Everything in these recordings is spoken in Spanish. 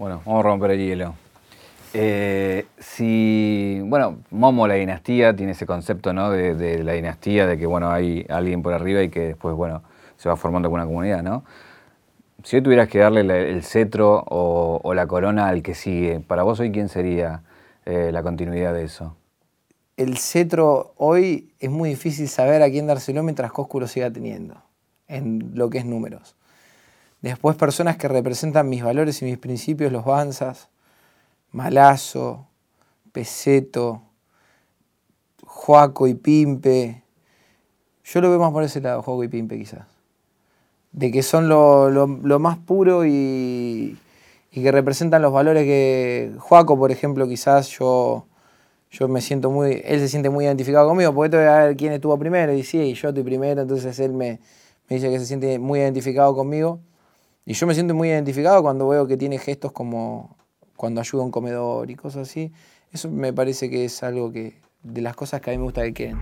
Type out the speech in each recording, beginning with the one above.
Bueno, vamos a romper el hielo. Eh, si, bueno, Momo, la dinastía, tiene ese concepto ¿no? de, la dinastía, de que bueno, hay alguien por arriba y que después bueno, se va formando con una comunidad, ¿no? Si hoy tuvieras que darle el cetro o, la corona al que sigue, para vos hoy, ¿quién sería eh, la continuidad de eso? El cetro hoy es muy difícil saber a quién dárselo mientras Coscu lo siga teniendo, en lo que es números. Después personas que representan mis valores y mis principios, los Banzas, Malazo, Peseto, Joaco y Pimpe. Yo lo veo más por ese lado, Joaco y Pimpe quizás. De que son lo, más puro y, que representan los valores que... Joaco, por ejemplo, quizás yo, yo me siento muy... Él se siente muy identificado conmigo, porque voy a ver quién estuvo primero, y sí, yo estoy primero, entonces él me, me dice que se siente muy identificado conmigo. Y yo me siento muy identificado cuando veo que tiene gestos como cuando ayuda a un comedor y cosas así. Eso me parece que es algo que de las cosas que a mí me gusta que queden.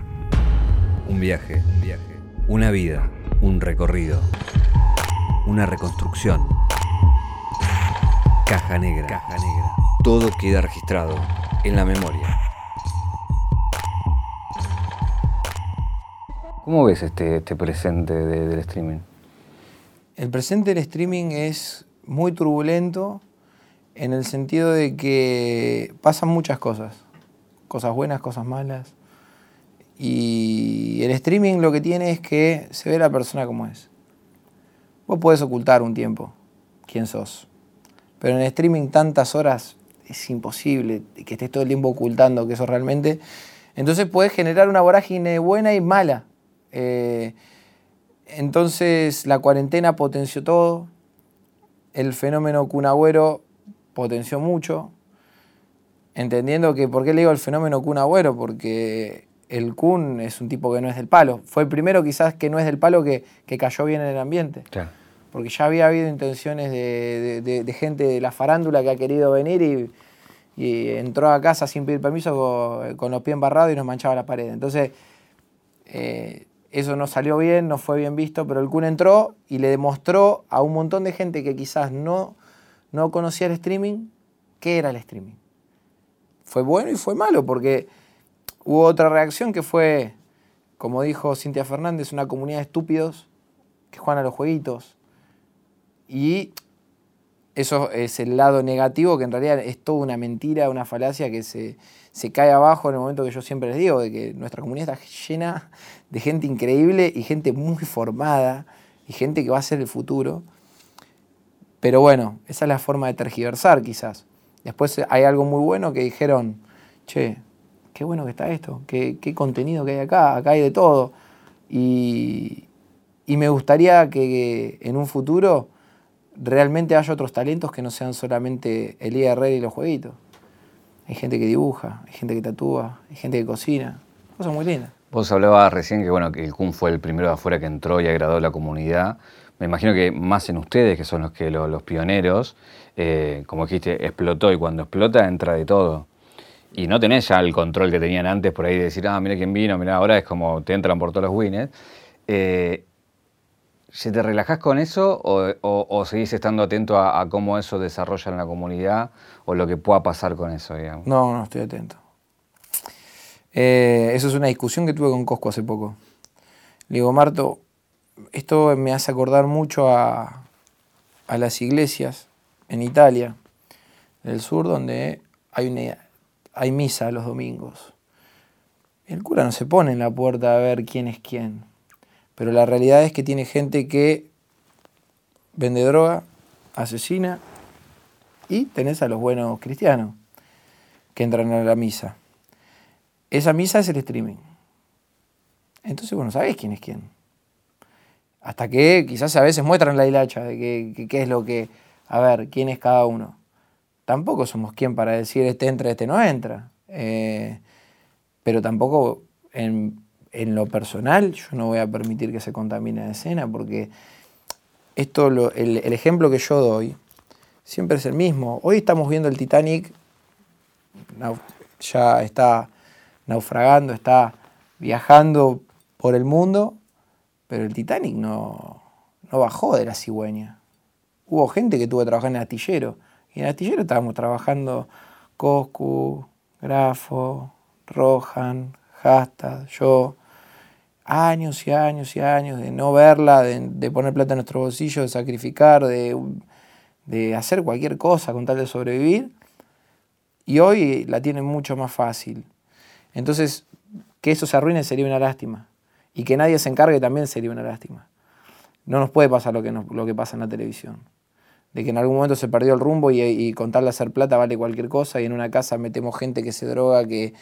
Un viaje, un viaje, una vida, un recorrido, una reconstrucción. Caja negra, caja negra. Todo queda registrado en la memoria. ¿Cómo ves este, este presente del streaming? El presente del streaming es muy turbulento en el sentido de que pasan muchas cosas, cosas buenas, cosas malas. Y el streaming lo que tiene es que se ve la persona como es. Vos podés ocultar un tiempo quién sos, pero en el streaming tantas horas es imposible que estés todo el tiempo ocultando que sos realmente. Entonces puedes generar una vorágine buena y mala. Eh, entonces la cuarentena potenció todo. El fenómeno Cunagüero potenció mucho, entendiendo que, ¿por qué le digo el fenómeno Kun Agüero? Porque el Kun es un tipo que no es del palo. Fue el primero quizás que no es del palo que, cayó bien en el ambiente. Porque ya había habido intenciones de, gente de la farándula que ha querido venir y, entró a casa sin pedir permiso con, los pies embarrados y nos manchaba la pared. Entonces, eh, eso no salió bien, no fue bien visto, pero el Kun entró y le demostró a un montón de gente que quizás no no conocía el streaming, ¿qué era el streaming? Fue bueno y fue malo, porque hubo otra reacción que fue, como dijo Cintia Fernández, una comunidad de estúpidos que juegan a los jueguitos. Y eso es el lado negativo, que en realidad es toda una mentira, una falacia que se, se, cae abajo en el momento que yo siempre les digo, de que nuestra comunidad está llena de gente increíble y gente muy formada y gente que va a ser el futuro. Pero bueno, esa es la forma de tergiversar quizás. Después hay algo muy bueno que dijeron, che, qué bueno que está esto, qué, contenido que hay acá, acá hay de todo. Y, me gustaría que en un futuro realmente haya otros talentos que no sean solamente el IRR y los jueguitos. Hay gente que dibuja, hay gente que tatúa, hay gente que cocina, cosas muy lindas. Vos hablabas recién que bueno que el Kun fue el primero de afuera que entró y agradó la comunidad me imagino que más en ustedes, que son los, que, los, pioneros, eh, como dijiste, explotó y cuando explota entra de todo. Y no tenés ya el control que tenían antes por ahí de decir, ah, mira quién vino, mira, ahora es como te entran por todos los winners. Eh, ¿Se te relajás con eso o, seguís estando atento a, cómo eso desarrolla en la comunidad o lo que pueda pasar con eso? No, no, estoy atento. Eh, eso es una discusión que tuve con Cosco hace poco. Le digo, Marto, esto me hace acordar mucho a, las iglesias en Italia, del sur, donde hay, hay misa los domingos. El cura no se pone en la puerta a ver quién es quién, pero la realidad es que tiene gente que vende droga, asesina, y tenés a los buenos cristianos que entran a la misa. Esa misa es el streaming. Entonces, bueno, sabés quién es quién. Hasta que quizás a veces muestran la hilacha de qué es lo que, a ver, quién es cada uno. Tampoco somos quien para decir este entra, este no entra. Eh, pero tampoco en, lo personal yo no voy a permitir que se contamine la escena porque esto, el, el ejemplo que yo doy siempre es el mismo. Hoy estamos viendo el Titanic, ya está naufragando, está viajando por el mundo pero el Titanic no, no bajó de la cigüeña. Hubo gente que tuvo que trabajar en el astillero. Y en Astillero estábamos trabajando Coscu, Grafo, Rohan, Hashtag, yo. Años y años y años de no verla, de, poner plata en nuestro bolsillo, de sacrificar, de, de hacer cualquier cosa con tal de sobrevivir. Y hoy la tienen mucho más fácil. Entonces, que eso se arruine sería una lástima. Y que nadie se encargue también sería una lástima. No nos puede pasar lo que, lo que pasa en la televisión. De que en algún momento se perdió el rumbo y, y con tal de hacer plata vale cualquier cosa y en una casa metemos gente que se droga, que,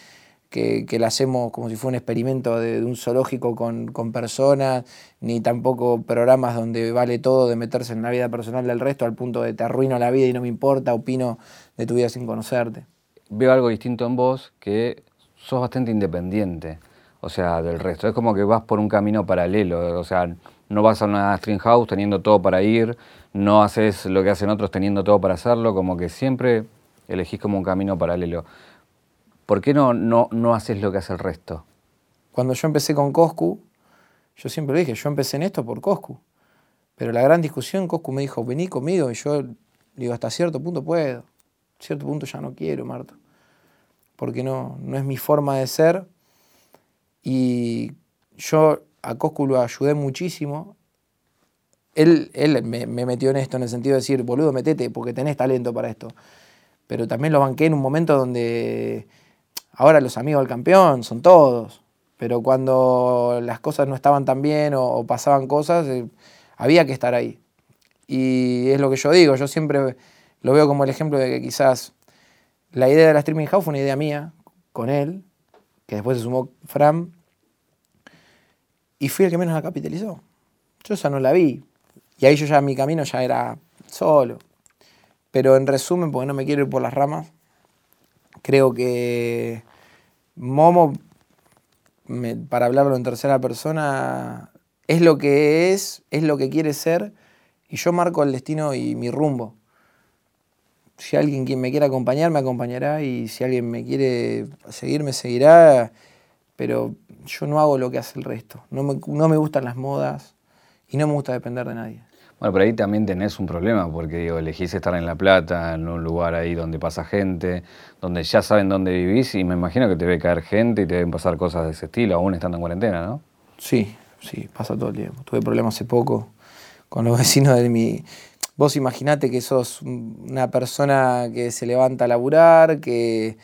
que, que la hacemos como si fuera un experimento de, un zoológico con, con, personas, ni tampoco programas donde vale todo de meterse en la vida personal del resto al punto de te arruino la vida y no me importa, opino de tu vida sin conocerte. Veo algo distinto en vos que sos bastante independiente, o sea, del resto. Es como que vas por un camino paralelo, o sea, no vas a una string house teniendo todo para ir, no haces lo que hacen otros teniendo todo para hacerlo, como que siempre elegís como un camino paralelo. ¿Por qué no, no, no haces lo que hace el resto? Cuando yo empecé con Coscu, yo siempre lo dije, yo empecé en esto por Coscu. Pero la gran discusión, Coscu me dijo, vení conmigo, y yo digo, hasta cierto punto puedo, cierto punto ya no quiero, Marta porque no, no es mi forma de ser. Y yo a Coscu lo ayudé muchísimo. Él, él me, metió en esto en el sentido de decir, boludo, metete porque tenés talento para esto. Pero también lo banqué en un momento donde ahora los amigos del campeón son todos. Pero cuando las cosas no estaban tan bien o, pasaban cosas, eh, había que estar ahí. Y es lo que yo digo, yo siempre lo veo como el ejemplo de que quizás la idea de la Streaming House fue una idea mía, con él, que después se sumó Fran, y fui el que menos la capitalizó. Yo esa no la vi. Y ahí yo ya mi camino ya era solo. Pero en resumen, porque no me quiero ir por las ramas, creo que Momo, para hablarlo en tercera persona, es lo que es, es lo que quiere ser, y yo marco el destino y mi rumbo si alguien me quiera acompañar, me acompañará y si alguien me quiere seguir, me seguirá, pero yo no hago lo que hace el resto. No me, no me gustan las modas y no me gusta depender de nadie. Bueno, pero ahí también tenés un problema, porque digo, elegís estar en La Plata, en un lugar ahí donde pasa gente, donde ya saben dónde vivís y me imagino que te debe caer gente y te deben pasar cosas de ese estilo, aún estando en cuarentena, ¿no? Sí, sí, pasa todo el tiempo. Tuve problemas hace poco con los vecinos de mi, Vos imaginate que sos una persona que se levanta a laburar, que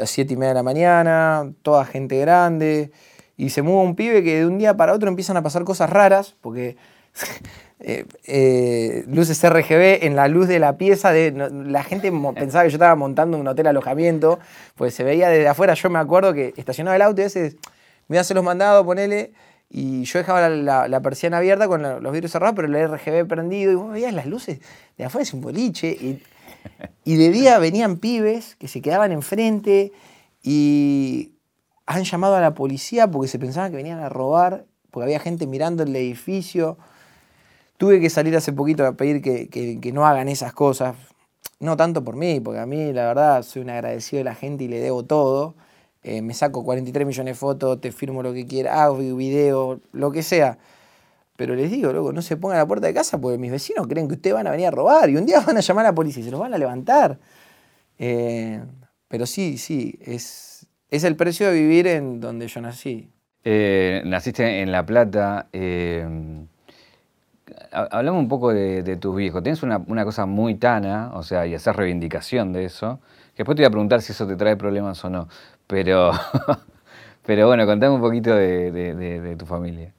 a siete y media de la mañana, toda gente grande, y se mueve un pibe que de un día para otro empiezan a pasar cosas raras, porque eh, eh, luces RGB en la luz de la pieza, de, la gente pensaba que yo estaba montando un hotel alojamiento, pues se veía desde afuera, yo me acuerdo que estacionaba el auto y a veces me hace los mandados, ponele y yo dejaba la, persiana abierta con los vidrios cerrados, pero el RGB prendido, y vos veías las luces de afuera, es un boliche. Y, y de día venían pibes que se quedaban enfrente y han llamado a la policía porque se pensaban que venían a robar, porque había gente mirando el edificio. Tuve que salir hace poquito a pedir que, que, no hagan esas cosas. No tanto por mí, porque a mí la verdad soy un agradecido de la gente y le debo todo. Eh, me saco 43 millones de fotos, te firmo lo que quiera, hago video, lo que sea. Pero les digo, loco, no se pongan a la puerta de casa porque mis vecinos creen que ustedes van a venir a robar y un día van a llamar a la policía y se los van a levantar. Eh, pero sí, sí, es, es el precio de vivir en donde yo nací. Eh, naciste en La Plata. Hablamos un poco de, tus viejos. Tienes una, cosa muy tana, o sea, y hacer reivindicación de eso. Después te voy a preguntar si eso te trae problemas o no. Pero, pero bueno, contame un poquito de, tu familia.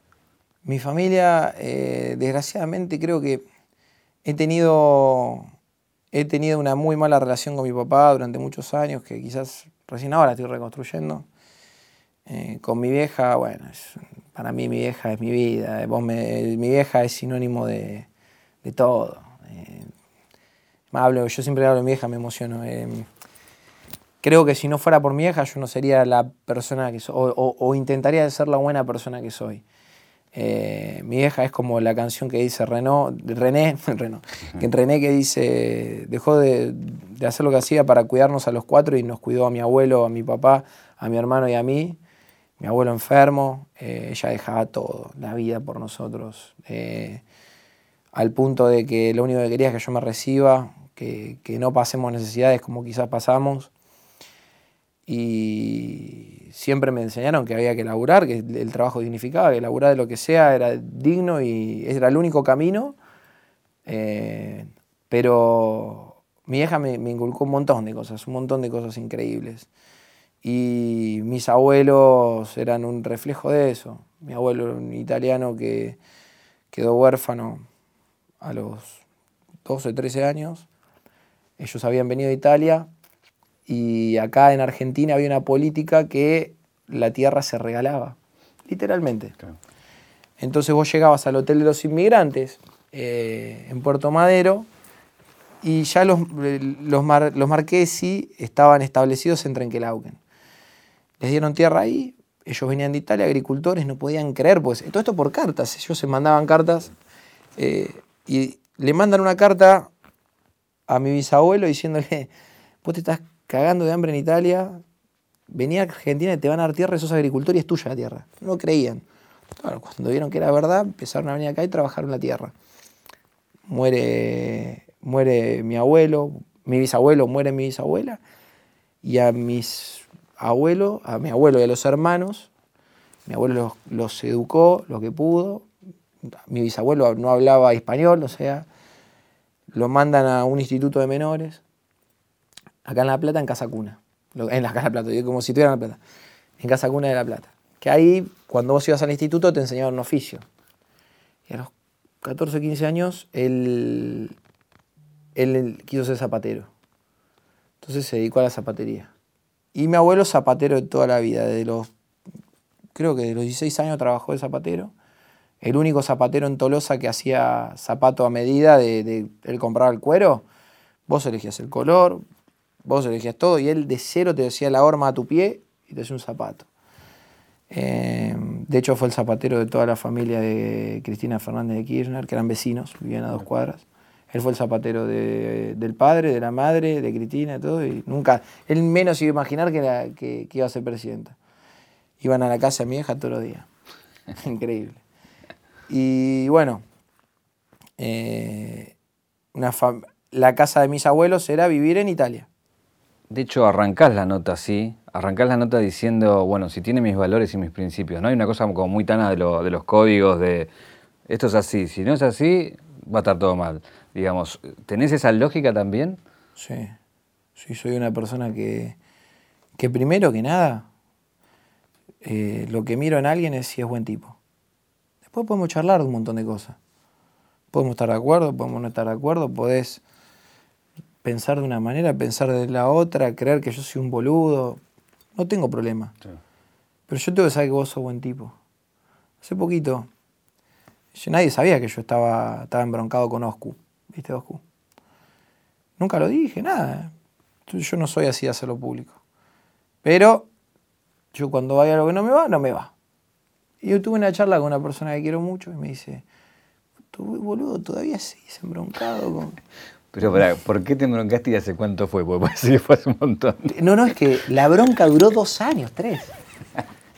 Mi familia, eh, desgraciadamente, creo que he tenido, he tenido una muy mala relación con mi papá durante muchos años, que quizás recién ahora estoy reconstruyendo. Eh, con mi vieja, bueno, para mí mi vieja es mi vida. mi vieja es sinónimo de, todo. Eh, hablo, yo siempre hablo de mi vieja, me emociono creo que si no fuera por mi hija yo no sería la persona que soy, o, intentaría ser la buena persona que soy. Eh, mi vieja es como la canción que dice Renault, René, que René que dice, dejó de, hacer lo que hacía para cuidarnos a los cuatro y nos cuidó a mi abuelo, a mi papá, a mi hermano y a mí. Mi abuelo enfermo, eh, ella dejaba todo, la vida por nosotros, eh, al punto de que lo único que quería es que yo me reciba, que, que no pasemos necesidades como quizás pasamos. Y siempre me enseñaron que había que laburar, que el trabajo dignificaba, que laburar de lo que sea era digno y era el único camino. Eh, pero mi hija me, me, inculcó un montón de cosas, un montón de cosas increíbles. Y mis abuelos eran un reflejo de eso. Mi abuelo era un italiano que quedó huérfano a los 12, 13 años. Ellos habían venido de Italia y acá en Argentina había una política que la tierra se regalaba, literalmente. Entonces vos llegabas al Hotel de los Inmigrantes eh, en Puerto Madero y ya los, los, los marquesi estaban establecidos en Trenquelauquen. Les dieron tierra ahí, ellos venían de Italia, agricultores, no podían creer, pues todo esto por cartas, ellos se mandaban cartas eh, y le mandan una carta a mi bisabuelo diciéndole, vos te estás cagando de hambre en Italia, venía a Argentina y te van a dar tierra, sos agricultor y es tuya la tierra. No creían. cuando vieron que era verdad, empezaron a venir acá y trabajaron la tierra. Muere, muere mi abuelo, mi bisabuelo, muere mi bisabuela, y a mis abuelos, a mi abuelo y a los hermanos, mi abuelo los, educó lo que pudo, mi bisabuelo no hablaba español, o sea, lo mandan a un instituto de menores, acá en La Plata, en Casa Cuna. En la Casa Plata, como si tuviera La Plata. En Casa Cuna de La Plata. Que ahí, cuando vos ibas al instituto, te enseñaban un oficio. Y a los 14 o 15 años, él, él quiso ser zapatero. Entonces se dedicó a la zapatería. Y mi abuelo zapatero de toda la vida, desde los, creo que de los 16 años trabajó de zapatero. El único zapatero en Tolosa que hacía zapato a medida de, de él compraba el cuero. Vos elegías el color, Vos elegías todo y él de cero te decía la horma a tu pie y te hacía un zapato. Eh, de hecho, fue el zapatero de toda la familia de Cristina Fernández de Kirchner, que eran vecinos, vivían a dos cuadras. Él fue el zapatero del padre, de la madre, de Cristina, todo, y nunca, él menos iba a imaginar que, iba a ser presidenta. Iban a la casa de mi hija todos los días. Increíble. Y bueno, eh, la casa de mis abuelos era vivir en Italia. De hecho, arrancás la nota así, arrancás la nota diciendo, bueno, si tiene mis valores y mis principios, ¿no? Hay una cosa como muy tana de, de los códigos, de esto es así, si no es así, va a estar todo mal. Digamos, ¿tenés esa lógica también? Sí, sí, soy una persona que, que primero que nada, eh, lo que miro en alguien es si es buen tipo. Después podemos charlar de un montón de cosas. Podemos estar de acuerdo, podemos no estar de acuerdo, podés pensar de una manera, pensar de la otra, creer que yo soy un boludo. No tengo problema. Pero yo tengo que saber que vos sos buen tipo. Hace poquito, yo, nadie sabía que yo estaba, estaba embroncado con Oscu. ¿Viste, Oscu? Nunca lo dije, nada. Yo no soy así de hacerlo público. Pero yo cuando vaya algo que no me va, no me va. Y yo tuve una charla con una persona que quiero mucho y me dice, tu boludo todavía sigues embroncado con... Pero ¿por qué te embroncaste y hace cuánto fue? Porque parece que fue hace un montón. No, no, es que la bronca duró dos años, tres.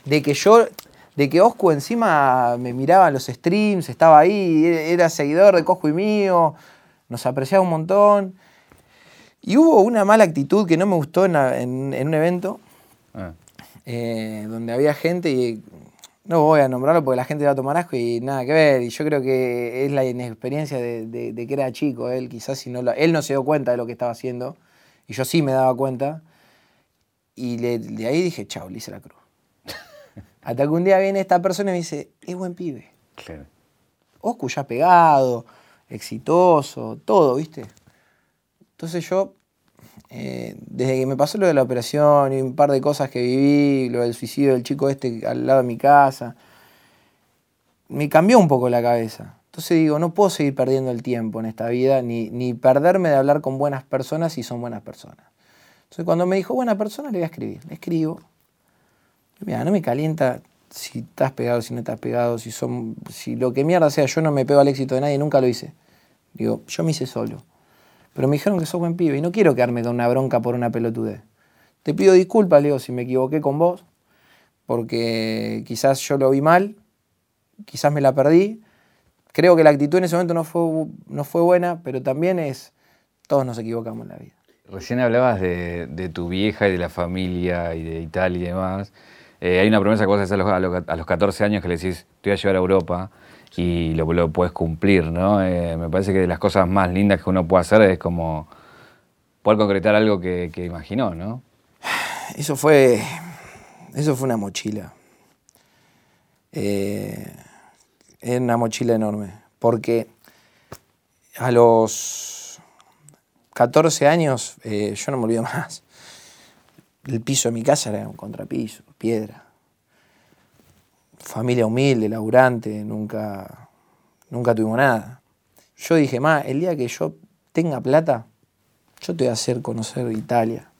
De que yo, de que Oscu encima me miraba en los streams, estaba ahí, era seguidor de Cosco y mío, nos apreciaba un montón. Y hubo una mala actitud que no me gustó en, un evento, ah. eh, donde había gente y no voy a nombrarlo porque la gente va a tomar asco y nada que ver. Y yo creo que es la inexperiencia de, que era chico. Él quizás si no él no se dio cuenta de lo que estaba haciendo. Y yo sí me daba cuenta. Y de ahí dije, chao, le hice la cruz. Hasta que un día viene esta persona y me dice, es buen pibe. Claro. Oscu ya pegado, exitoso, todo, ¿viste? Entonces yo eh, desde que me pasó lo de la operación y un par de cosas que viví, lo del suicidio del chico este al lado de mi casa, me cambió un poco la cabeza. Entonces digo, no puedo seguir perdiendo el tiempo en esta vida, ni, ni perderme de hablar con buenas personas si son buenas personas. Entonces cuando me dijo buena persona, le voy a escribir. Le escribo. Mira, no me calienta si estás pegado, si no estás pegado, si son, si lo que mierda sea, yo no me pego al éxito de nadie, nunca lo hice. Digo, yo me hice solo. Pero me dijeron que sos buen pibe y no quiero quedarme con una bronca por una pelotudez. Te pido disculpas, Leo, si me equivoqué con vos, porque quizás yo lo vi mal, quizás me la perdí. Creo que la actitud en ese momento no fue, no fue buena, pero también es Todos nos equivocamos en la vida. Recién hablabas de, tu vieja y de la familia y de Italia y demás. Eh, hay una promesa que vos haces a los, a, los, 14 años que le decís, te voy a llevar a Europa y lo, lo puedes cumplir, ¿no? Eh, me parece que de las cosas más lindas que uno puede hacer es como poder concretar algo que, imaginó, ¿no? Eso fue, eso fue una mochila. Eh, es una mochila enorme, porque a los 14 años eh, yo no me olvido más. El piso de mi casa era un contrapiso, piedra. Familia humilde, laburante, nunca, nunca tuvimos nada. Yo dije, ma, el día que yo tenga plata, yo te voy a hacer conocer Italia.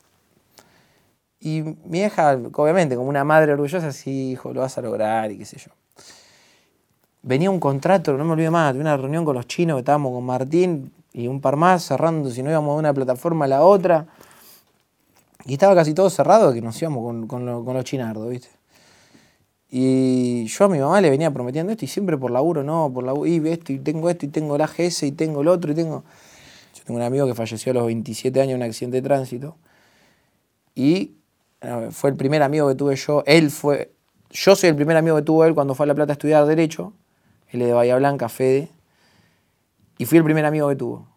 Y mi hija, obviamente, como una madre orgullosa, sí, hijo, lo vas a lograr y qué sé yo. Venía un contrato, no me olvido más, de una reunión con los chinos que estábamos con Martín y un par más cerrando si no íbamos de una plataforma a la otra. Y estaba casi todo cerrado que nos íbamos con, con, los chinardos, ¿viste? Y yo a mi mamá le venía prometiendo esto y siempre por laburo, no, por laburo, y esto, y tengo esto, y tengo el AGS, y tengo el otro, y tengo... Yo tengo un amigo que falleció a los 27 años en un accidente de tránsito. Y fue el primer amigo que tuve yo. Él fue. Yo soy el primer amigo que tuvo él cuando fue a La Plata a estudiar Derecho. Él es de Bahía Blanca, Fede. Y fui el primer amigo que tuvo.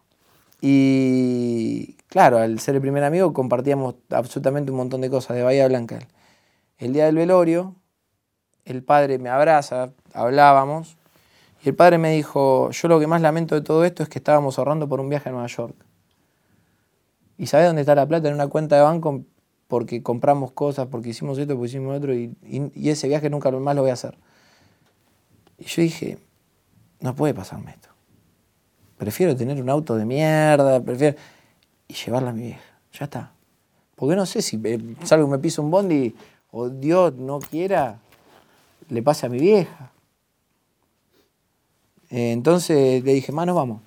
Y claro, al ser el primer amigo compartíamos absolutamente un montón de cosas de Bahía Blanca. El día del velorio, el padre me abraza, hablábamos. Y el padre me dijo, yo lo que más lamento de todo esto es que estábamos ahorrando por un viaje a Nueva York. ¿Y sabes dónde está la plata? En una cuenta de banco porque compramos cosas, porque hicimos esto, porque hicimos otro, y, ese viaje nunca más lo voy a hacer. Y yo dije, no puede pasarme esto. Prefiero tener un auto de mierda, prefiero... Y llevarla a mi vieja, ya está. Porque no sé si salgo y me piso un bondi o Dios no quiera, le pase a mi vieja. entonces le dije, más nos vamos.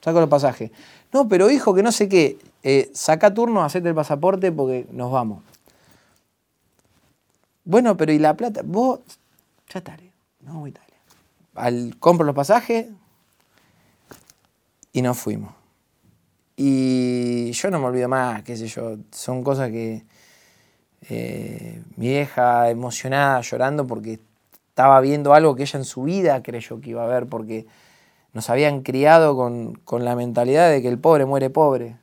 Saco los pasajes. No, pero hijo, que no sé qué. Eh, saca turno, hacete el pasaporte porque nos vamos. Bueno, pero ¿y la plata? Vos, ya está, no vamos a Italia. Al, compro los pasajes y nos fuimos. Y yo no me olvido más, qué sé yo, son cosas que eh, mi vieja emocionada, llorando porque estaba viendo algo que ella en su vida creyó que iba a ver, porque nos habían criado con, con la mentalidad de que el pobre muere pobre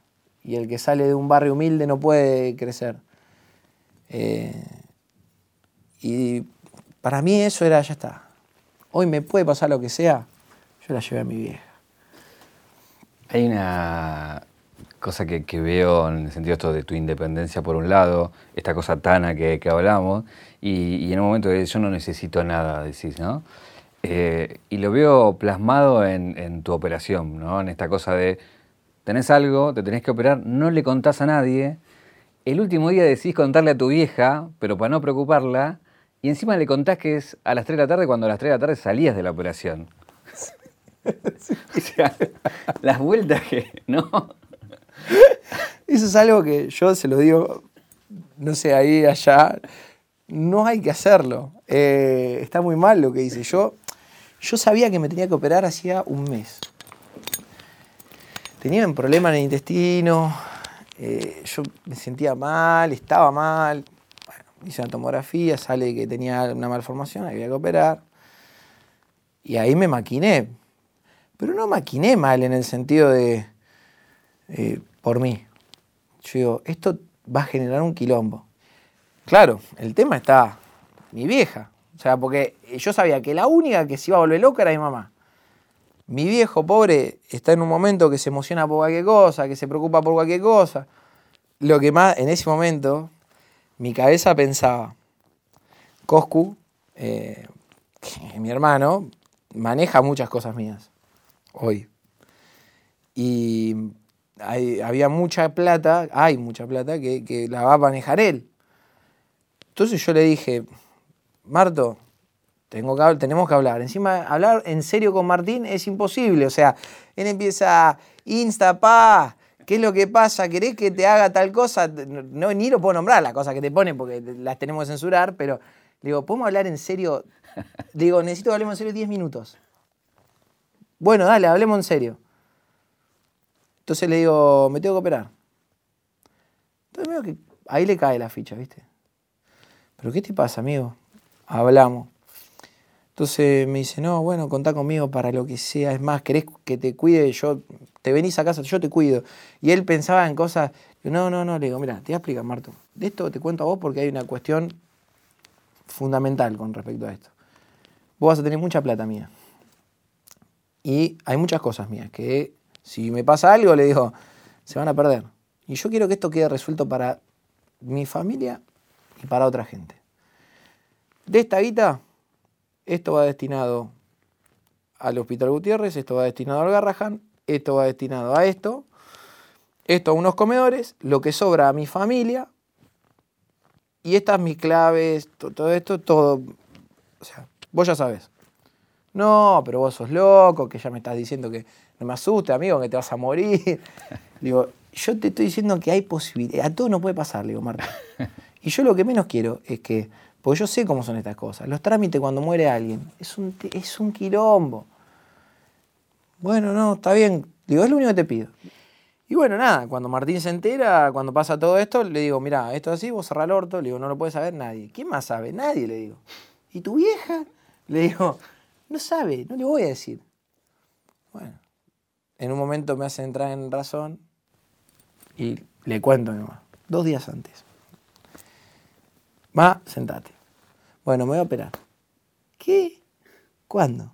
y el que sale de un barrio humilde no puede crecer. Eh, y para mí eso era, ya está. Hoy me puede pasar lo que sea, yo la llevé a mi vieja. Hay una cosa que, veo en el sentido esto de tu independencia por un lado, esta cosa tana que, que hablamos, y, en un momento de yo no necesito nada, decís, ¿no? Eh, y lo veo plasmado en, en, tu operación, ¿no? En esta cosa de tenés algo, te tenés que operar, no le contás a nadie. El último día decís contarle a tu vieja, pero para no preocuparla, y encima le contás que es a las 3 de la tarde cuando a las 3 de la tarde salías de la operación. las vueltas que, ¿no? Eso es algo que yo se lo digo, no sé, ahí, allá, no hay que hacerlo. Eh, está muy mal lo que dice. Yo, yo sabía que me tenía que operar hacía un mes tenía un problema en el intestino, eh, yo me sentía mal, estaba mal. Bueno, hice una tomografía, sale que tenía una malformación, había que operar. Y ahí me maquiné. Pero no maquiné mal en el sentido de eh, por mí. Yo digo, esto va a generar un quilombo. Claro, el tema está mi vieja. O sea, porque yo sabía que la única que se iba a volver loca era mi mamá. Mi viejo pobre está en un momento que se emociona por cualquier cosa, que se preocupa por cualquier cosa. Lo que más, en ese momento, mi cabeza pensaba, Coscu, eh, mi hermano, maneja muchas cosas mías hoy. Y había mucha plata, hay mucha plata que, la va a manejar él. Entonces yo le dije, Marto, que, tenemos que hablar. Encima, hablar en serio con Martín es imposible. O sea, él empieza, insta, pa, ¿qué es lo que pasa? ¿Querés que te haga tal cosa? No, ni lo puedo nombrar las cosas que te ponen porque las tenemos que censurar, pero le digo, ¿podemos hablar en serio? Digo, necesito que hablemos en serio 10 minutos. Bueno, dale, hablemos en serio. Entonces le digo, me tengo que operar. Entonces veo que ahí le cae la ficha, ¿viste? ¿Pero qué te pasa, amigo? Hablamos. Entonces me dice, no, bueno, contá conmigo para lo que sea. Es más, querés que te cuide, yo te venís a casa, yo te cuido. Y él pensaba en cosas, no, no, no, le digo, mira, te voy a explicar, Marto. De esto te cuento a vos porque hay una cuestión fundamental con respecto a esto. Vos vas a tener mucha plata mía. Y hay muchas cosas mías que si me pasa algo, le digo, se van a perder. Y yo quiero que esto quede resuelto para mi familia y para otra gente. De esta guita, esto va destinado al Hospital Gutiérrez, esto va destinado al Garrahan, esto va destinado a esto, esto a unos comedores, lo que sobra a mi familia, y estas mis claves, todo esto, todo. O sea, vos ya sabes. No, pero vos sos loco, que ya me estás diciendo que no me asuste, amigo, que te vas a morir. digo, yo te estoy diciendo que hay posibilidades. A todo no puede pasar, le digo, Marta. Y yo lo que menos quiero es que, porque yo sé cómo son estas cosas, los trámites cuando muere alguien, es un, es un quilombo. Bueno, no, está bien. Digo, es lo único que te pido. Y bueno, nada, cuando Martín se entera, cuando pasa todo esto, le digo, mira, esto es así, vos cerrá el orto, le digo, no lo puede saber nadie. ¿Quién más sabe? Nadie, le digo. ¿Y tu vieja? Le digo, no sabe, no le voy a decir. Bueno, en un momento me hace entrar en razón y le cuento mamá, dos días antes. Va, sentate. Bueno, me voy a operar. ¿Qué? ¿Cuándo?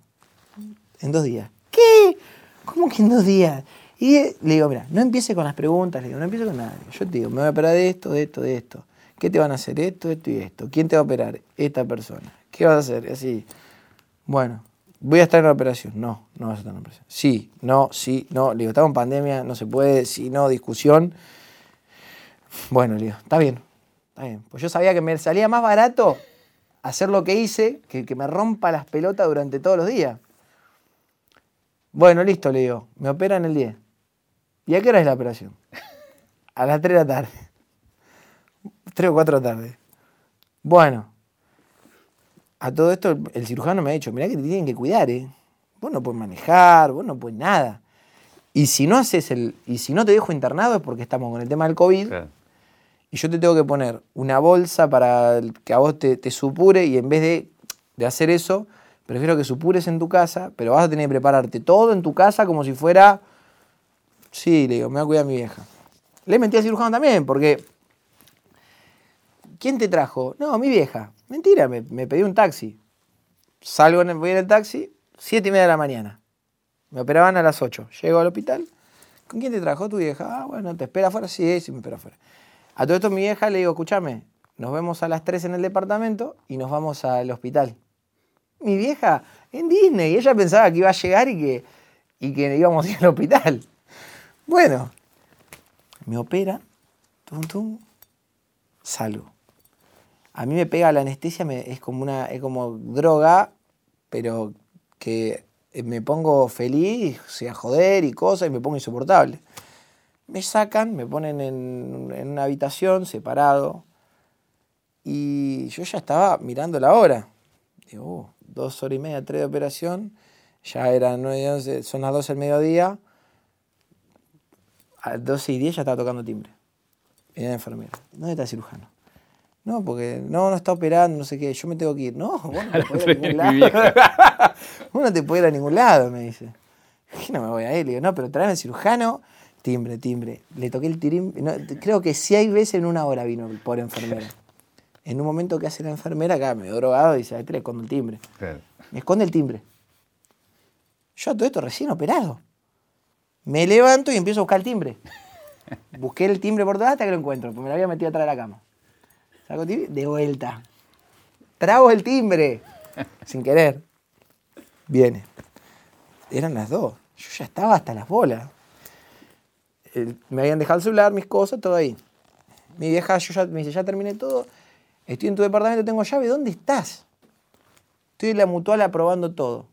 En dos días. ¿Qué? ¿Cómo que en dos días? Y le digo, mira, no empiece con las preguntas, le digo, no empiece con nada. Yo te digo, me voy a operar de esto, de esto, de esto. ¿Qué te van a hacer? Esto, esto y esto. ¿Quién te va a operar? Esta persona. ¿Qué vas a hacer? Así. Bueno, ¿voy a estar en la operación? No, no vas a estar en la operación. Sí, no, sí, no. Le digo, estamos en pandemia, no se puede, sí, no, discusión. Bueno, le digo, está bien, está bien. Pues yo sabía que me salía más barato hacer lo que hice que que me rompa las pelotas durante todos los días. Bueno, listo, le digo, me operan el 10. ¿Y a qué hora es la operación? A las 3 de la tarde. 3 o 4 de la tarde. Bueno, a todo esto el cirujano me ha dicho, mirá que te tienen que cuidar, ¿eh? Vos no puedes manejar, vos no puedes nada. Y si no haces el. Y si no te dejo internado es porque estamos con el tema del COVID. Claro. Y yo te tengo que poner una bolsa para que a vos te, te supure y en vez de, de hacer eso, prefiero que supures en tu casa, pero vas a tener que prepararte todo en tu casa como si fuera Sí, le digo, me va a cuidar mi vieja. Le mentí al cirujano también, porque. ¿Quién te trajo? No, mi vieja. Mentira, me, pedí un taxi. Salgo, en el, voy en el taxi, siete y media de la mañana. Me operaban a las 8. Llego al hospital. ¿Con quién te trajo? Tu vieja. Ah, bueno, ¿te espera afuera? Sí, sí, me espera afuera. A todo esto mi vieja le digo, escúchame, nos vemos a las 3 en el departamento y nos vamos al hospital. Mi vieja en Disney. Ella pensaba que iba a llegar y que, y que íbamos a ir al hospital. Bueno, me opera, tum, tum, salgo. A mí me pega la anestesia, me- es, como una, es como droga, pero que me pongo feliz, o sea, joder y cosas, y me pongo insoportable. Me sacan, me ponen en, en una habitación separado, y yo ya estaba mirando la hora. Digo, "Uh, dos horas y media, tres de operación, ya eran nueve, once, son las 12 del mediodía a las 12 y 10 ya estaba tocando timbre. Venía la enfermera. ¿Dónde está el cirujano? No, porque no, no está operando, no sé qué. Yo me tengo que ir. No, vos no te podés ir a ningún lado. vos no te podés ir a ningún lado, me dice. ¿Qué no me voy a ir? Le digo, no, pero traeme al cirujano. Timbre, timbre. Le toqué el timbre. no, creo que seis veces en una hora vino el pobre enfermera. En un momento que hace la enfermera, acá me drogado y te le escondo el timbre. Me esconde el timbre. Yo a todo esto recién operado. Me levanto y empiezo a buscar el timbre. Busqué el timbre por todas hasta que lo encuentro, porque me lo había metido atrás de la cama. De vuelta. Trago el timbre. Sin querer. Viene. Eran las dos. Yo ya estaba hasta las bolas. Me habían dejado el celular, mis cosas, todo ahí. Mi vieja yo ya, me dice, ya terminé todo. Estoy en tu departamento, tengo llave. ¿Dónde estás? Estoy en la mutual aprobando todo.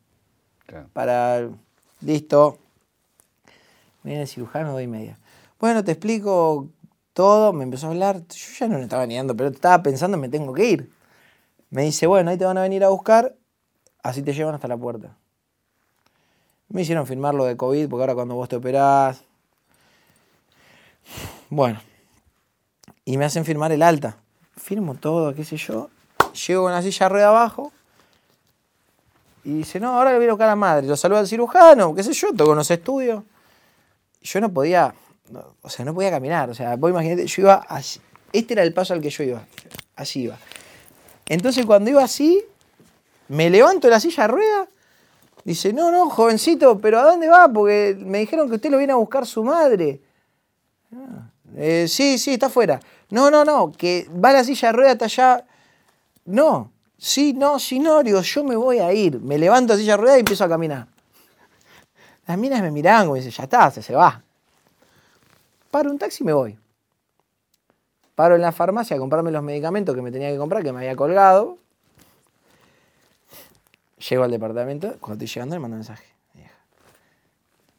Claro. Para. Listo. Viene el cirujano, dos y media. Bueno, te explico todo. Me empezó a hablar. Yo ya no me estaba niando, pero estaba pensando, me tengo que ir. Me dice, bueno, ahí te van a venir a buscar. Así te llevan hasta la puerta. Me hicieron firmar lo de COVID, porque ahora cuando vos te operás. Bueno, y me hacen firmar el alta. Firmo todo, qué sé yo. Llego con la silla rueda abajo. Y dice, no, ahora le voy a buscar a la madre. Lo saluda al cirujano, qué sé yo, toco en los estudios. Yo no podía, o sea, no podía caminar. O sea, vos imaginate, yo iba así. Este era el paso al que yo iba. Así iba. Entonces cuando iba así, me levanto de la silla de rueda. Dice, no, no, jovencito, pero ¿a dónde va? Porque me dijeron que usted lo viene a buscar su madre. Ah, eh, sí, sí, está afuera. No, no, no, que va la silla de rueda hasta allá. No, sí, no, sí, no, digo, yo me voy a ir. Me levanto la silla de rueda y empiezo a caminar. Las minas me miraban como dicen, ya está, se, se va. Paro un taxi y me voy. Paro en la farmacia a comprarme los medicamentos que me tenía que comprar, que me había colgado. Llego al departamento, cuando estoy llegando le mando un mensaje.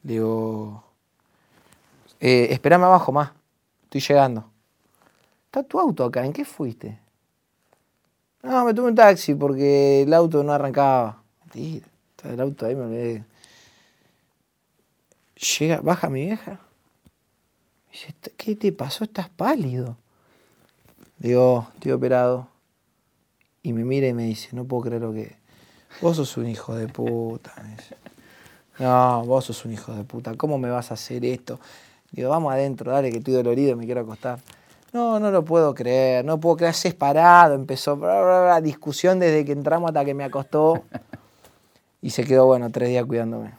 Digo, eh, esperame abajo más, estoy llegando. ¿Está tu auto acá? ¿En qué fuiste? No, me tuve un taxi porque el auto no arrancaba. Mentira, está el auto ahí, me olvidé. Llega, baja mi vieja. Dice, ¿qué te pasó? Estás pálido. Digo, estoy operado. Y me mira y me dice, no puedo creer lo que... Vos sos un hijo de puta. No, vos sos un hijo de puta. ¿Cómo me vas a hacer esto? Digo, vamos adentro, dale que estoy dolorido, me quiero acostar. No, no lo puedo creer, no puedo creer, es parado, empezó bla, bla, bla, discusión desde que entramos hasta que me acostó. Y se quedó, bueno, tres días cuidándome.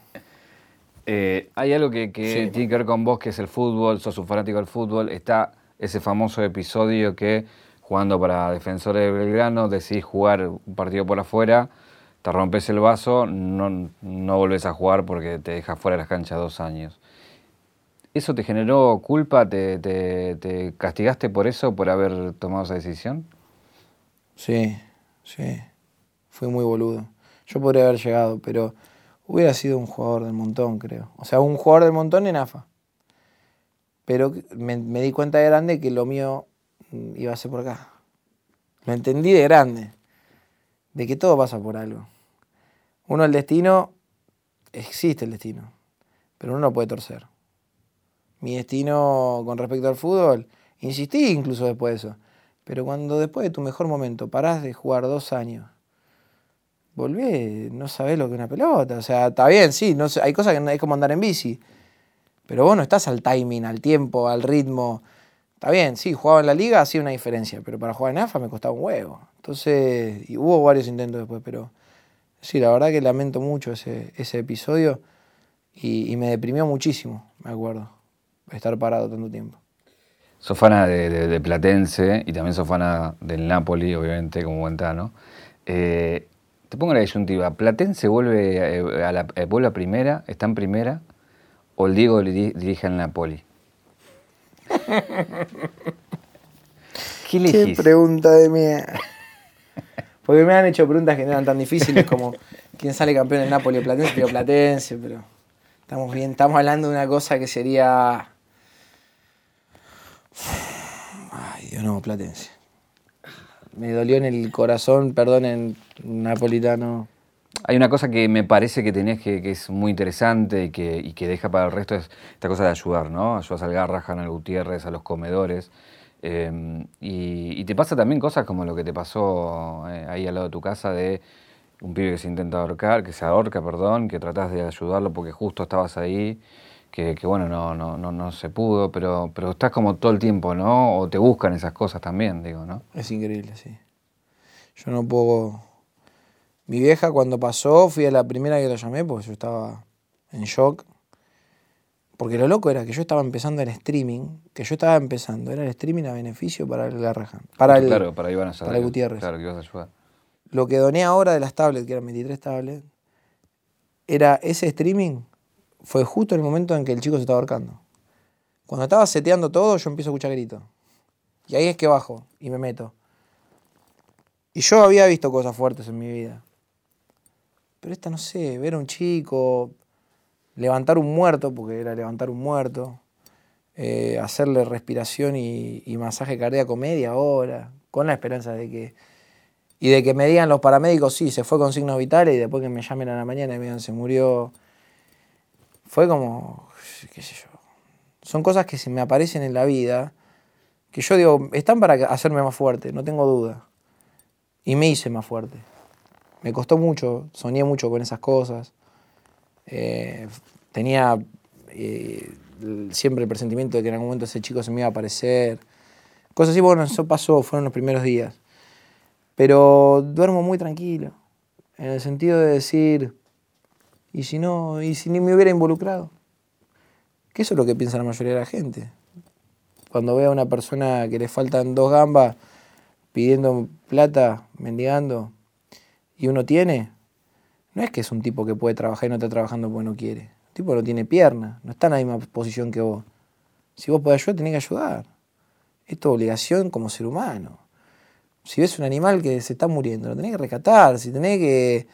Eh, hay algo que, que Sí. tiene que ver con vos, que es el fútbol, sos un fanático del fútbol. Está ese famoso episodio que jugando para Defensores de Belgrano decidís jugar un partido por afuera, te rompes el vaso, no, no volvés a jugar porque te dejas fuera de las canchas dos años. ¿Eso te generó culpa? ¿Te, te- te castigaste por eso, por haber tomado esa decisión? Sí, sí. Fui muy boludo. Yo podría haber llegado, pero hubiera sido un jugador del montón, creo. O sea, un jugador del montón en AFA. Pero me, di cuenta de grande que lo mío mm, iba a ser por acá. Lo entendí de grande. De que todo pasa por algo. Uno, el destino, existe el destino. Pero uno no puede torcer. Mi destino con respecto al fútbol, insistí incluso después de eso. Pero cuando después de tu mejor momento parás de jugar dos años, volvés, no sabés lo que es una pelota. O sea, está bien, sí, no hay cosas que no es como andar en bici. Pero vos no estás al timing, al tiempo, al ritmo. Está bien, sí, jugaba en la liga, hacía una diferencia, pero para jugar en AFA me costaba un huevo. Entonces, y hubo varios intentos después, pero sí, la verdad que lamento mucho ese, ese episodio y, me deprimió muchísimo, me acuerdo, estar parado tanto tiempo. Sos fana de, de- de Platense y también sos fana del Napoli, obviamente, como Guantano. Eh, te pongo la disyuntiva. ¿Platense vuelve, eh, a la, eh, vuelve a primera? ¿Está en primera? ¿O el Diego diri- dirige al Napoli? ¿Qué elegís? pregunta de mierda. Porque me han hecho preguntas que no eran tan difíciles como quién sale campeón del Napoli o Platense, pero Platense, pero estamos bien, estamos hablando de una cosa que sería. Ay, Dios no, Platense. Me dolió en el corazón, perdón, en napolitano. Hay una cosa que me parece que tenés que, que es muy interesante y que, y que deja para el resto, es esta cosa de ayudar, ¿no? Ayudas al Garrahan, al Gutiérrez, a los comedores. y, y te pasa también cosas como lo que te pasó eh, ahí al lado de tu casa de un pibe que se intenta ahorcar, que se ahorca, perdón, que tratás de ayudarlo porque justo estabas ahí, que, que bueno, no, no, no, no se pudo, pero, pero estás como todo el tiempo, ¿no? O te buscan esas cosas también, digo, ¿no? Es increíble, sí. Yo no puedo. Mi vieja, cuando pasó, fui a la primera que la llamé porque yo estaba en shock. Porque lo loco era que yo estaba empezando el streaming, que yo estaba empezando, era el streaming a beneficio para el Garrahan. Para el, claro, para Iván para el Gutiérrez. Claro, que ibas a ayudar. Lo que doné ahora de las tablets, que eran 23 tablets, era ese streaming, fue justo el momento en que el chico se estaba ahorcando. Cuando estaba seteando todo, yo empiezo a escuchar gritos. Y ahí es que bajo y me meto. Y yo había visto cosas fuertes en mi vida. Pero esta no sé, ver a un chico, levantar un muerto, porque era levantar un muerto, eh, hacerle respiración y, y masaje cardíaco media hora, con la esperanza de que y de que me digan los paramédicos, sí, se fue con signos vitales y después que me llamen a la mañana y me digan se murió. Fue como, qué sé yo, son cosas que se me aparecen en la vida, que yo digo, están para hacerme más fuerte, no tengo duda. Y me hice más fuerte. Me costó mucho, soñé mucho con esas cosas. Eh, tenía eh, siempre el presentimiento de que en algún momento ese chico se me iba a aparecer. Cosas así, bueno, eso pasó, fueron los primeros días. Pero duermo muy tranquilo, en el sentido de decir, ¿y si no, y si ni me hubiera involucrado? Que eso es lo que piensa la mayoría de la gente. Cuando ve a una persona que le faltan dos gambas pidiendo plata, mendigando, y uno tiene, no es que es un tipo que puede trabajar y no está trabajando porque no quiere. El tipo no tiene pierna, no está en la misma posición que vos. Si vos podés ayudar, tenés que ayudar. Es tu obligación como ser humano. Si ves un animal que se está muriendo, lo tenés que rescatar, si tenés que...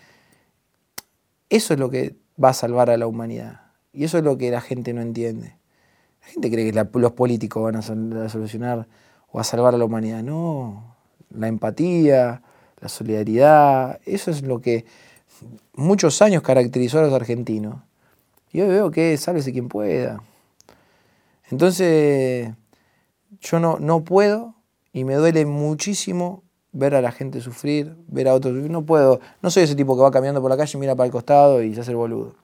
Eso es lo que va a salvar a la humanidad. Y eso es lo que la gente no entiende. La gente cree que los políticos van a solucionar o a salvar a la humanidad. No, la empatía, la solidaridad, eso es lo que muchos años caracterizó a los argentinos. Y hoy veo que sálvese quien pueda. Entonces, yo no, no puedo y me duele muchísimo ver a la gente sufrir, ver a otros sufrir. No puedo, no soy ese tipo que va caminando por la calle, mira para el costado y se hace el boludo.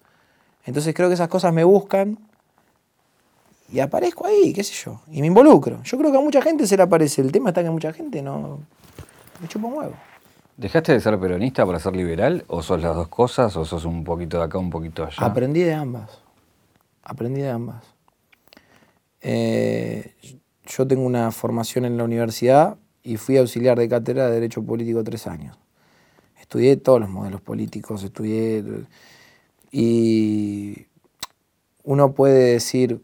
Entonces creo que esas cosas me buscan y aparezco ahí, qué sé yo, y me involucro. Yo creo que a mucha gente se le aparece. El tema está que a mucha gente no. Me chupo un huevo. ¿Dejaste de ser peronista para ser liberal o sos las dos cosas o sos un poquito de acá, un poquito de allá? Aprendí de ambas. Aprendí de ambas. Eh, yo tengo una formación en la universidad y fui auxiliar de cátedra de Derecho Político tres años. Estudié todos los modelos políticos, estudié y uno puede decir,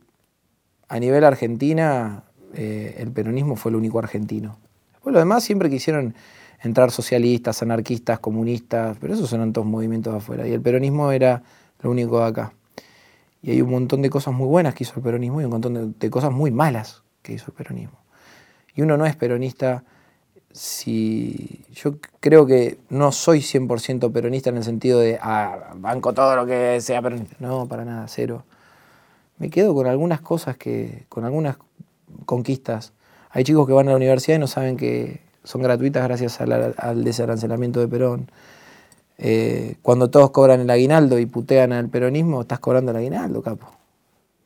a nivel Argentina, eh, el peronismo fue el único argentino. Después los demás siempre quisieron entrar socialistas, anarquistas, comunistas, pero esos eran todos movimientos de afuera. Y el peronismo era lo único de acá. Y hay un montón de cosas muy buenas que hizo el peronismo y un montón de cosas muy malas que hizo el peronismo. Y uno no es peronista si yo creo que no soy 100% peronista en el sentido de ah, banco todo lo que sea peronista. No, para nada, cero. Me quedo con algunas cosas que, con algunas conquistas. Hay chicos que van a la universidad y no saben que son gratuitas gracias al, desarancelamiento de Perón. Eh, cuando todos cobran el aguinaldo y putean al peronismo, estás cobrando el aguinaldo, capo.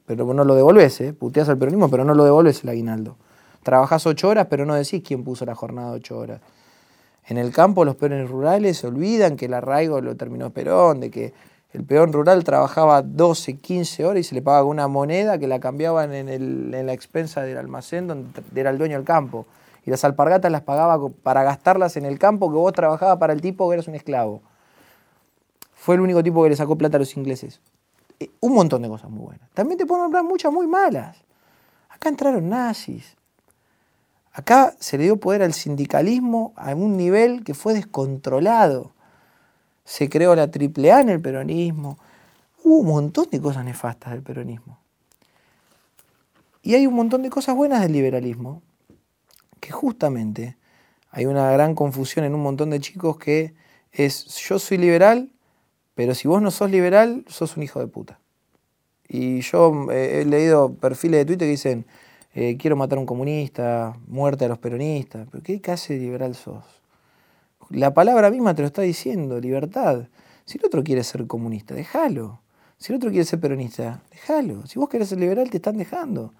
Pero no lo devolves, ¿eh? puteas al peronismo, pero no lo devolves el aguinaldo. Trabajás ocho horas, pero no decís quién puso la jornada ocho horas. En el campo los peones rurales se olvidan que el arraigo lo terminó Perón, de que el peón rural trabajaba 12, 15 horas y se le pagaba una moneda que la cambiaban en, la expensa del almacén donde era el dueño del campo. Y las alpargatas las pagaba para gastarlas en el campo que vos trabajabas para el tipo que eras un esclavo. Fue el único tipo que le sacó plata a los ingleses. Eh, un montón de cosas muy buenas. También te puedo nombrar muchas muy malas. Acá entraron nazis. Acá se le dio poder al sindicalismo a un nivel que fue descontrolado. Se creó la AAA en el peronismo. Hubo un montón de cosas nefastas del peronismo. Y hay un montón de cosas buenas del liberalismo, que justamente hay una gran confusión en un montón de chicos que es yo soy liberal, pero si vos no sos liberal, sos un hijo de puta. Y yo eh, he leído perfiles de Twitter que dicen, eh, quiero matar a un comunista, muerte a los peronistas. ¿Pero qué clase de liberal sos? La palabra misma te lo está diciendo, libertad. Si el otro quiere ser comunista, déjalo. Si el otro quiere ser peronista, déjalo. Si vos querés ser liberal, te están dejando.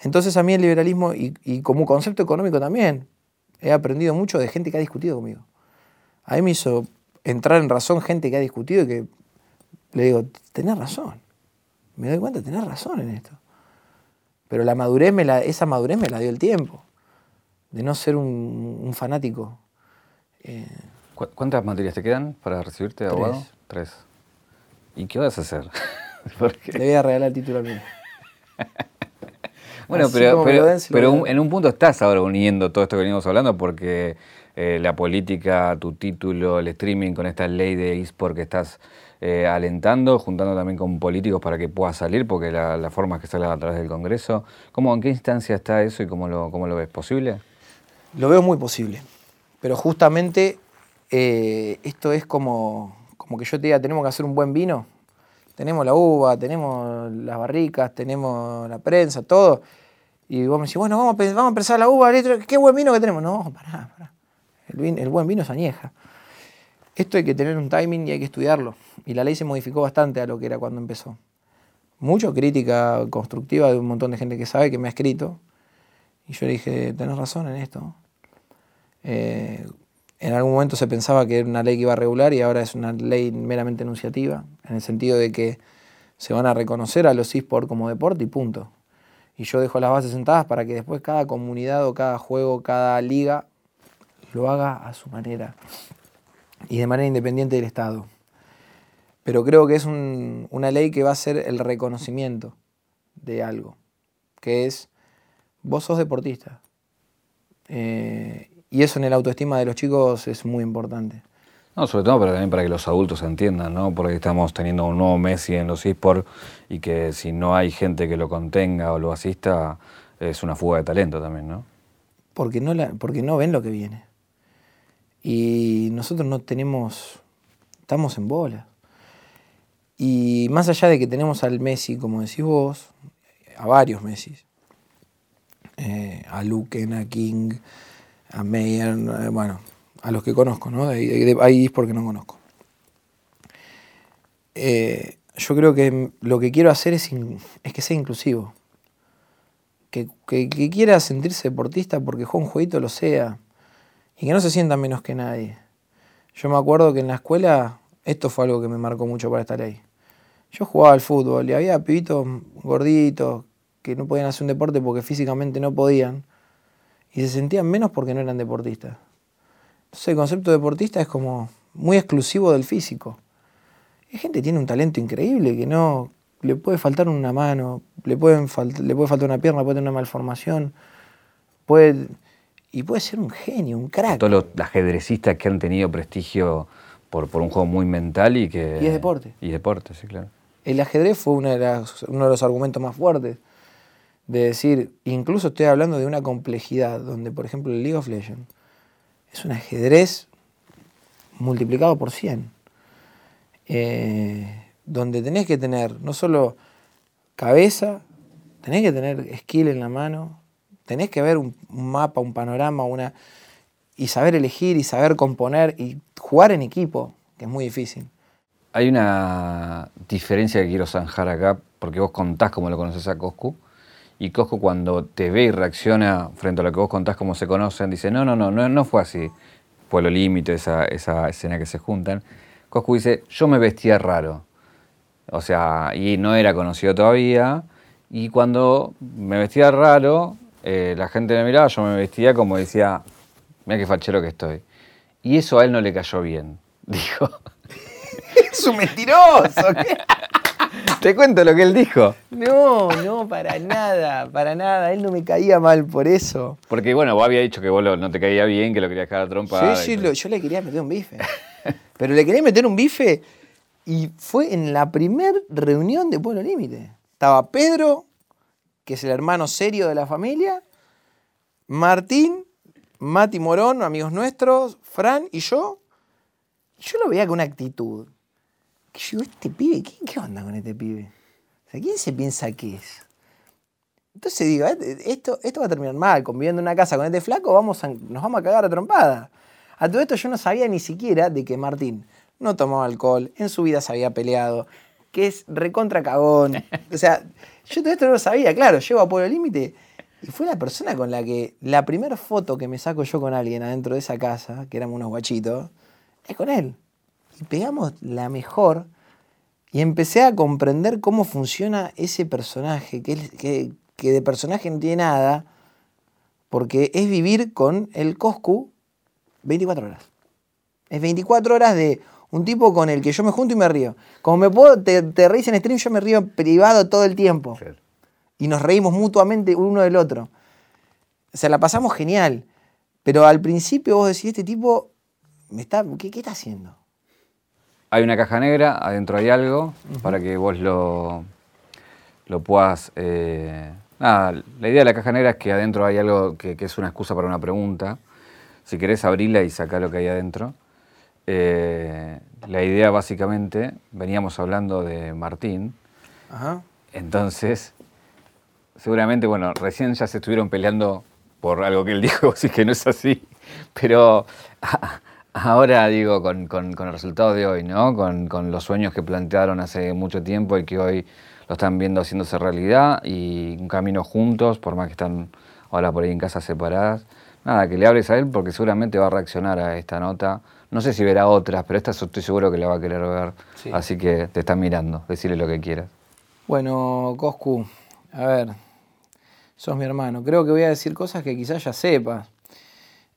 Entonces a mí el liberalismo, y, y, como concepto económico también, he aprendido mucho de gente que ha discutido conmigo. A mí me hizo entrar en razón gente que ha discutido y que le digo, tenés razón. Me doy cuenta, tenés razón en esto. Pero la madurez me la, esa madurez me la dio el tiempo, de no ser un, fanático. Eh, ¿Cuántas materias te quedan para recibirte de abogado? Tres. ¿Y qué vas a hacer? Le voy a regalar el título a mí. bueno, pero, pero, en un punto estás ahora uniendo todo esto que venimos hablando porque eh, la política, tu título, el streaming con esta ley de eSport que estás eh, alentando, juntando también con políticos para que pueda salir, porque la, forma es que sale a través del Congreso. ¿Cómo, ¿En qué instancia está eso y cómo lo, cómo lo ves? ¿Posible? Lo veo muy posible, pero justamente eh, esto es como, como que yo te diga, tenemos que hacer un buen vino. tenemos la uva, tenemos las barricas, tenemos la prensa, todo. Y vos me decís, bueno, vamos a, vamos a empezar la uva, qué buen vino que tenemos. No, pará, pará. El, el buen vino es añeja. Esto hay que tener un timing y hay que estudiarlo. Y la ley se modificó bastante a lo que era cuando empezó. Mucho crítica constructiva de un montón de gente que sabe que me ha escrito. Y yo le dije, tenés razón en esto. Eh, en algún momento se pensaba que era una ley que iba a regular y ahora es una ley meramente enunciativa, en el sentido de que se van a reconocer a los eSports como deporte y punto. Y yo dejo las bases sentadas para que después cada comunidad o cada juego, cada liga lo haga a su manera y de manera independiente del Estado. Pero creo que es un- una ley que va a ser el reconocimiento de algo, que es, vos sos deportista. Eh, y eso en el autoestima de los chicos es muy importante. No, sobre todo pero también para que los adultos entiendan, ¿no? Porque estamos teniendo un nuevo Messi en los eSports y que si no hay gente que lo contenga o lo asista, es una fuga de talento también, ¿no? porque no, la, porque no ven lo que viene. Y nosotros no tenemos, estamos en bola. Y más allá de que tenemos al Messi, como decís vos, a varios Messi, eh, a Luken, a King, a Meyer, eh, bueno, a los que conozco, ¿no? Ahí, es porque no conozco. Eh, yo creo que lo que quiero hacer es, es que sea inclusivo que, que- que quiera sentirse deportista porque juega un jueguito lo sea y que no se sienta menos que nadie. Yo me acuerdo que en la escuela esto fue algo que me marcó mucho para esta ley. Yo jugaba al fútbol y había pibitos gorditos que no podían hacer un deporte porque físicamente no podían y se sentían menos porque no eran deportistas. Entonces el concepto de deportista es como muy exclusivo del físico. Hay gente que tiene un talento increíble que no le puede faltar una mano, le, pueden falt- le puede faltar una pierna, puede tener una malformación, puede, y puede ser un genio, un crack. Todos los ajedrecistas que han tenido prestigio por, por un juego muy mental y que... Y es deporte. Y deporte, sí, claro. El ajedrez fue una de las- uno de los argumentos más fuertes de decir, incluso estoy hablando de una complejidad, donde por ejemplo el League of Legends es un ajedrez multiplicado por 100, eh, donde tenés que tener no solo cabeza, tenés que tener skill en la mano, tenés que ver un, mapa, un panorama, una y saber elegir y saber componer y jugar en equipo, que es muy difícil. Hay una diferencia que quiero zanjar acá, porque vos contás cómo lo conoces a Coscu, y Coscu cuando te ve y reacciona frente a lo que vos contás cómo se conocen, dice, no, no, no, no, no fue así. Fue lo límite, esa, esa escena que se juntan. Coscu dice, yo me vestía raro. O sea, y no era conocido todavía. Y cuando me vestía raro, eh, la gente me miraba, yo me vestía como decía, mira qué fachero que estoy. Y eso a él no le cayó bien, dijo. ¡Es un mentiroso! Te cuento lo que él dijo. No, no, para nada, para nada. Él no me caía mal por eso. Porque bueno, vos había dicho que vos lo- no te caía bien, que lo querías cagar a trompada. Sí, sí, lo- yo le quería meter un bife. Pero le quería meter un bife y fue en la primer reunión de Pueblo Límite. Estaba Pedro, que es el hermano serio de la familia, Martín, Mati Morón, amigos nuestros, Fran y yo. Yo lo veía con una actitud. Que yo este pibe, ¿qué, qué onda con este pibe? ¿quién se piensa que es? Entonces digo, "Eh, esto, esto va a terminar mal, conviviendo en una casa con este flaco, vamos nos vamos a cagar a trompada. A todo esto yo no sabía ni siquiera de que Martín no tomaba alcohol, en su vida se había peleado, que es recontra cagón. O sea, yo todo esto no lo sabía, claro, llego a Pueblo Límite y fue la persona con la que la primera foto que me saco yo con alguien adentro de esa casa, que éramos unos guachitos, es con él. Y pegamos la mejor y empecé a comprender cómo funciona ese personaje, que, que, que de personaje no tiene nada, porque es vivir con el Coscu 24 horas. Es 24 horas de un tipo con el que yo me junto y me río. Como me puedo, te, te reís en stream, yo me río privado todo el tiempo. Claro. Y nos reímos mutuamente uno del otro. O sea, la pasamos genial. Pero al principio vos decís, este tipo, me está, ¿qué, qué está haciendo? Hay una caja negra, adentro hay algo, para que vos lo, lo puedas... eh, nada, la idea de la caja negra es que adentro hay algo que, que es una excusa para una pregunta. Si querés abrirla y sacar lo que hay adentro. Eh, la idea básicamente, veníamos hablando de Martín, Ajá. entonces, seguramente, bueno, recién ya se estuvieron peleando por algo que él dijo, así que no es así, pero ahora digo, con, con- con el resultado de hoy, ¿no? Con, con los sueños que plantearon hace mucho tiempo y que hoy lo están viendo haciéndose realidad y un camino juntos, por más que están ahora por ahí en casa separadas. Nada, que le hables a él porque seguramente va a reaccionar a esta nota. No sé si verá otras, pero esta estoy seguro que la va a querer ver. Sí. Así que te está mirando, decirle lo que quieras. Bueno, Coscu, a ver, sos mi hermano. Creo que voy a decir cosas que quizás ya sepas.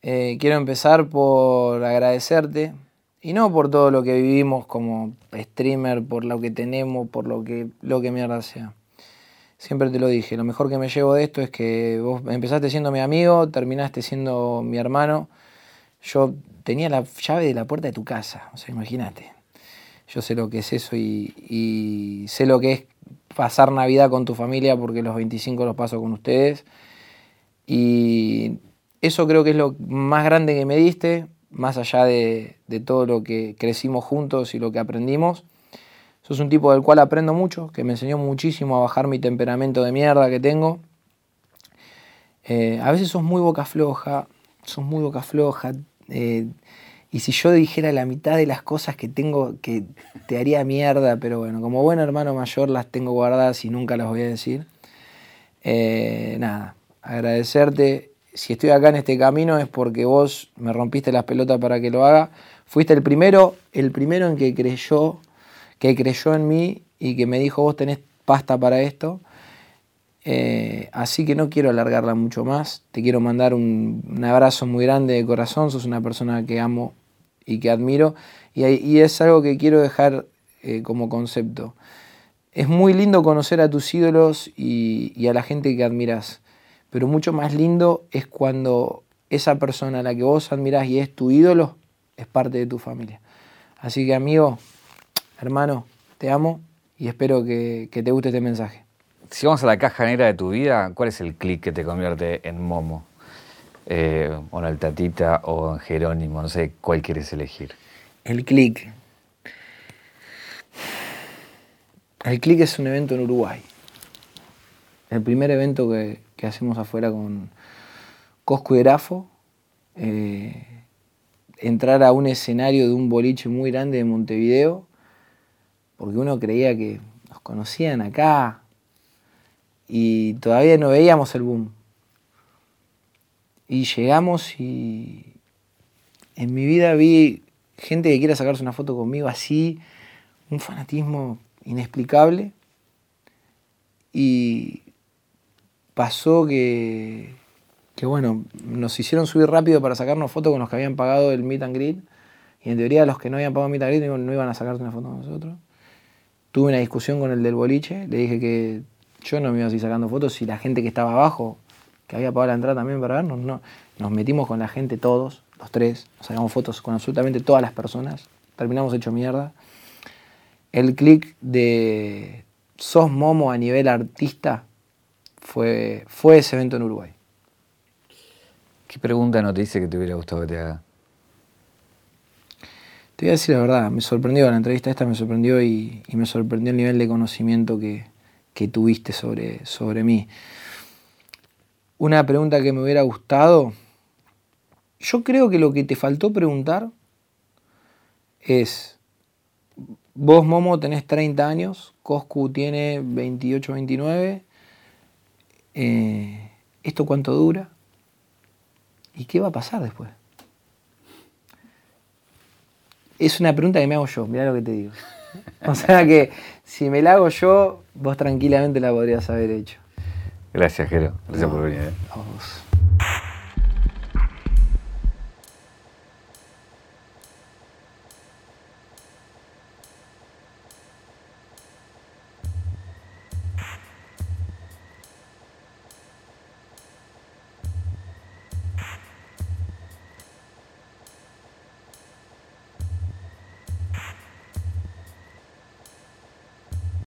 Eh, quiero empezar por agradecerte, y no por todo lo que vivimos como streamer, por lo que tenemos, por lo que, lo que mierda sea. Siempre te lo dije, lo mejor que me llevo de esto es que vos empezaste siendo mi amigo, terminaste siendo mi hermano. Yo tenía la llave de la puerta de tu casa, o sea, imagínate. Yo sé lo que es eso y, sé lo que es pasar Navidad con tu familia porque los 25 los paso con ustedes. Y eso creo que es lo más grande que me diste, más allá de, de todo lo que crecimos juntos y lo que aprendimos. Sos un tipo del cual aprendo mucho, que me enseñó muchísimo a bajar mi temperamento de mierda que tengo. Eh, a veces sos muy boca floja, sos muy boca floja. Eh, y si yo dijera la mitad de las cosas que tengo, que te haría mierda, pero bueno, como buen hermano mayor las tengo guardadas y nunca las voy a decir. Eh, nada, agradecerte. Si estoy acá en este camino es porque vos me rompiste las pelotas para que lo haga. Fuiste el primero, el primero en que creyó, que creyó en mí y que me dijo vos tenés pasta para esto. Eh, así que no quiero alargarla mucho más. Te quiero mandar un, abrazo muy grande de corazón. Sos una persona que amo y que admiro. Y, es algo que quiero dejar eh, como concepto. Es muy lindo conocer a tus ídolos y, y a la gente que admiras. Pero mucho más lindo es cuando esa persona a la que vos admirás y es tu ídolo es parte de tu familia. Así que amigo, hermano, te amo y espero que, que te guste este mensaje. Si vamos a la caja negra de tu vida, ¿cuál es el clic que te convierte en Momo? Eh, o en el Tatita o en Jerónimo, no sé cuál quieres elegir. El click. El click es un evento en Uruguay. El primer evento que, que hacemos afuera con Cosco y Grafo. eh, entrar a un escenario de un boliche muy grande de Montevideo. Porque uno creía que nos conocían acá. Y todavía no veíamos el boom. Y llegamos y en mi vida vi gente que quiere sacarse una foto conmigo así, un fanatismo inexplicable. Y pasó que, que, bueno, nos hicieron subir rápido para sacarnos fotos con los que habían pagado el meet and greet. Y en teoría los que no habían pagado el meet and greet no, no iban a sacarse una foto con nosotros. Tuve una discusión con el del boliche, le dije que yo no me iba a seguir sacando fotos si la gente que estaba abajo, que había pagado la entrada también para vernos, no. Nos metimos con la gente todos, los tres, nos sacamos fotos con absolutamente todas las personas, terminamos hecho mierda. El clic de sos Momo a nivel artista fue, fue ese evento en Uruguay. ¿Qué pregunta no te dice que te hubiera gustado que te haga? Te voy a decir la verdad, me sorprendió la entrevista esta, me sorprendió y, y me sorprendió el nivel de conocimiento que, que tuviste sobre, sobre mí. Una pregunta que me hubiera gustado, yo creo que lo que te faltó preguntar es, vos Momo tenés 30 años, Coscu tiene 28, 29, eh, ¿esto cuánto dura? ¿Y qué va a pasar después? Es una pregunta que me hago yo, mirá lo que te digo. O sea que si me la hago yo, vos tranquilamente la podrías haber hecho. Gracias, Jero. Gracias por venir. ¿eh? A vos.